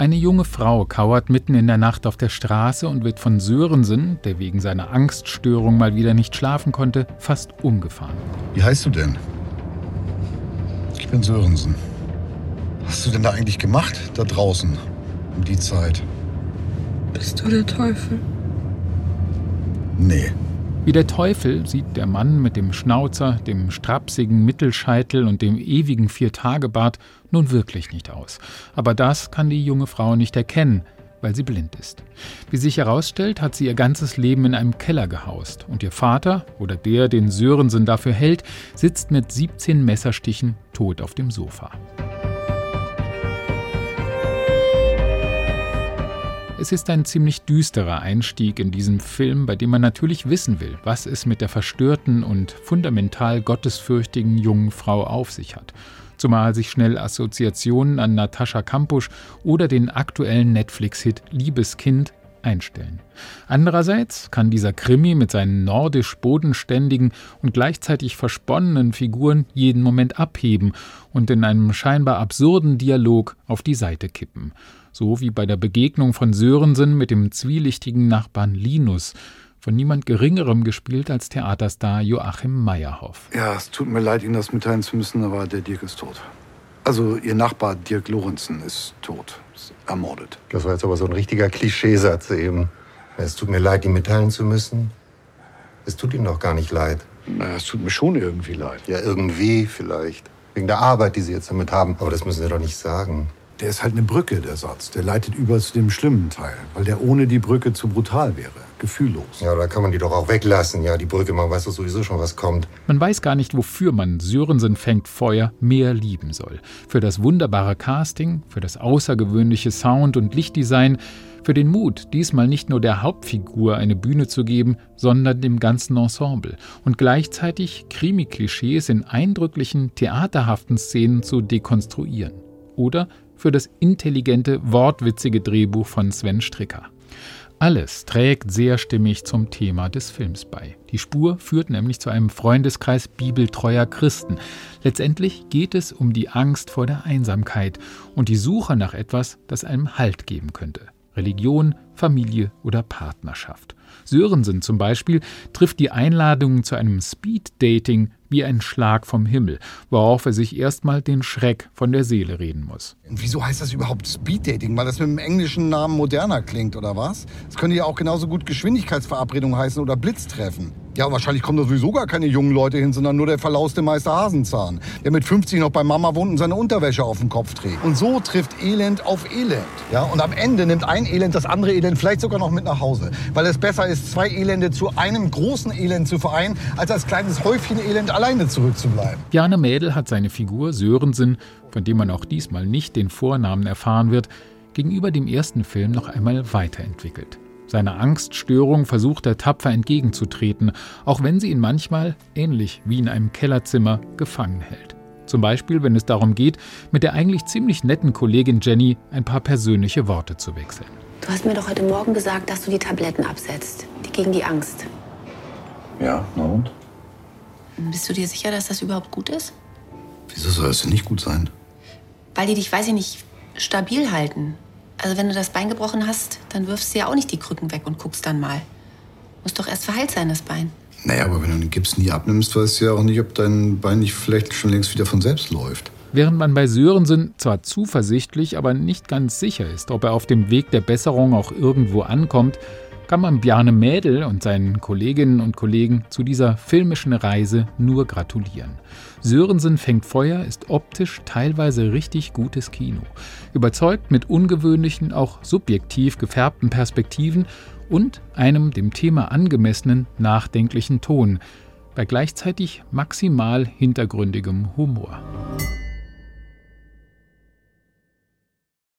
Eine junge Frau kauert mitten in der Nacht auf der Straße und wird von Sörensen, der wegen seiner Angststörung mal wieder nicht schlafen konnte, fast umgefahren. Wie heißt du denn? Ich bin Sörensen. Was hast du denn da eigentlich gemacht, da draußen, um die Zeit? Bist du der Teufel? Nee. Wie der Teufel sieht der Mann mit dem Schnauzer, dem strapsigen Mittelscheitel und dem ewigen Viertagebart nun wirklich nicht aus. Aber das kann die junge Frau nicht erkennen, weil sie blind ist. Wie sich herausstellt, hat sie ihr ganzes Leben in einem Keller gehaust und ihr Vater oder der, den Sörensen dafür hält, sitzt mit 17 Messerstichen tot auf dem Sofa. Es ist ein ziemlich düsterer Einstieg in diesem Film, bei dem man natürlich wissen will, was es mit der verstörten und fundamental gottesfürchtigen jungen Frau auf sich hat. Zumal sich schnell Assoziationen an Natascha Kampusch oder den aktuellen Netflix-Hit Liebeskind einstellen. Andererseits kann dieser Krimi mit seinen nordisch bodenständigen und gleichzeitig versponnenen Figuren jeden Moment abheben und in einem scheinbar absurden Dialog auf die Seite kippen so wie bei der Begegnung von Sörensen mit dem zwielichtigen Nachbarn Linus, von niemand Geringerem gespielt als Theaterstar Joachim Meyerhoff. Ja, es tut mir leid, Ihnen das mitteilen zu müssen, aber der Dirk ist tot. Also Ihr Nachbar Dirk Lorenzen ist tot, ist ermordet. Das war jetzt aber so ein richtiger Klischeesatz eben. Es tut mir leid, Ihnen mitteilen zu müssen. Es tut Ihnen doch gar nicht leid. Na, es tut mir schon irgendwie leid. Ja, irgendwie vielleicht. Wegen der Arbeit, die Sie jetzt damit haben. Aber das müssen Sie doch nicht sagen der ist halt eine Brücke, der Satz. Der leitet über zu dem schlimmen Teil, weil der ohne die Brücke zu brutal wäre, gefühllos. Ja, da kann man die doch auch weglassen, ja, die Brücke, man weiß doch sowieso schon, was kommt. Man weiß gar nicht, wofür man Sörensen fängt Feuer mehr lieben soll. Für das wunderbare Casting, für das außergewöhnliche Sound- und Lichtdesign, für den Mut, diesmal nicht nur der Hauptfigur eine Bühne zu geben, sondern dem ganzen Ensemble und gleichzeitig Krimi-Klischees in eindrücklichen, theaterhaften Szenen zu dekonstruieren. Oder für das intelligente, wortwitzige Drehbuch von Sven Stricker. Alles trägt sehr stimmig zum Thema des Films bei. Die Spur führt nämlich zu einem Freundeskreis bibeltreuer Christen. Letztendlich geht es um die Angst vor der Einsamkeit und die Suche nach etwas, das einem Halt geben könnte. Religion, Familie oder Partnerschaft. Sörensen zum Beispiel trifft die Einladung zu einem Speed-Dating wie ein Schlag vom Himmel, worauf er sich erstmal den Schreck von der Seele reden muss. Wieso heißt das überhaupt Speeddating? Weil das mit dem englischen Namen moderner klingt, oder was? Es könnte ja auch genauso gut Geschwindigkeitsverabredung heißen oder Blitztreffen. Ja, wahrscheinlich kommen da sowieso gar keine jungen Leute hin, sondern nur der verlauste Meister Hasenzahn, der mit 50 noch bei Mama wohnt und seine Unterwäsche auf dem Kopf trägt. Und so trifft Elend auf Elend. Ja, und am Ende nimmt ein Elend das andere Elend vielleicht sogar noch mit nach Hause. Weil es besser ist, zwei Elende zu einem großen Elend zu vereinen, als als kleines Häufchen Elend alleine zurückzubleiben. Bjarne Mädel hat seine Figur Sörensen, von dem man auch diesmal nicht den Vornamen erfahren wird, gegenüber dem ersten Film noch einmal weiterentwickelt. Seiner Angststörung versucht er tapfer entgegenzutreten, auch wenn sie ihn manchmal, ähnlich wie in einem Kellerzimmer, gefangen hält. Zum Beispiel, wenn es darum geht, mit der eigentlich ziemlich netten Kollegin Jenny ein paar persönliche Worte zu wechseln. Du hast mir doch heute Morgen gesagt, dass du die Tabletten absetzt, die gegen die Angst. Ja, na und? Bist du dir sicher, dass das überhaupt gut ist? Wieso soll es denn nicht gut sein? Weil die dich, weiß ich nicht, stabil halten. Also wenn du das Bein gebrochen hast, dann wirfst du ja auch nicht die Krücken weg und guckst dann mal. Muss doch erst verheilt sein, das Bein. Naja, aber wenn du den Gips nie abnimmst, weißt du ja auch nicht, ob dein Bein nicht vielleicht schon längst wieder von selbst läuft. Während man bei Sörensen zwar zuversichtlich, aber nicht ganz sicher ist, ob er auf dem Weg der Besserung auch irgendwo ankommt, kann man Bjarne Mädel und seinen Kolleginnen und Kollegen zu dieser filmischen Reise nur gratulieren. Sörensen fängt Feuer ist optisch teilweise richtig gutes Kino. Überzeugt mit ungewöhnlichen, auch subjektiv gefärbten Perspektiven und einem dem Thema angemessenen, nachdenklichen Ton, bei gleichzeitig maximal hintergründigem Humor.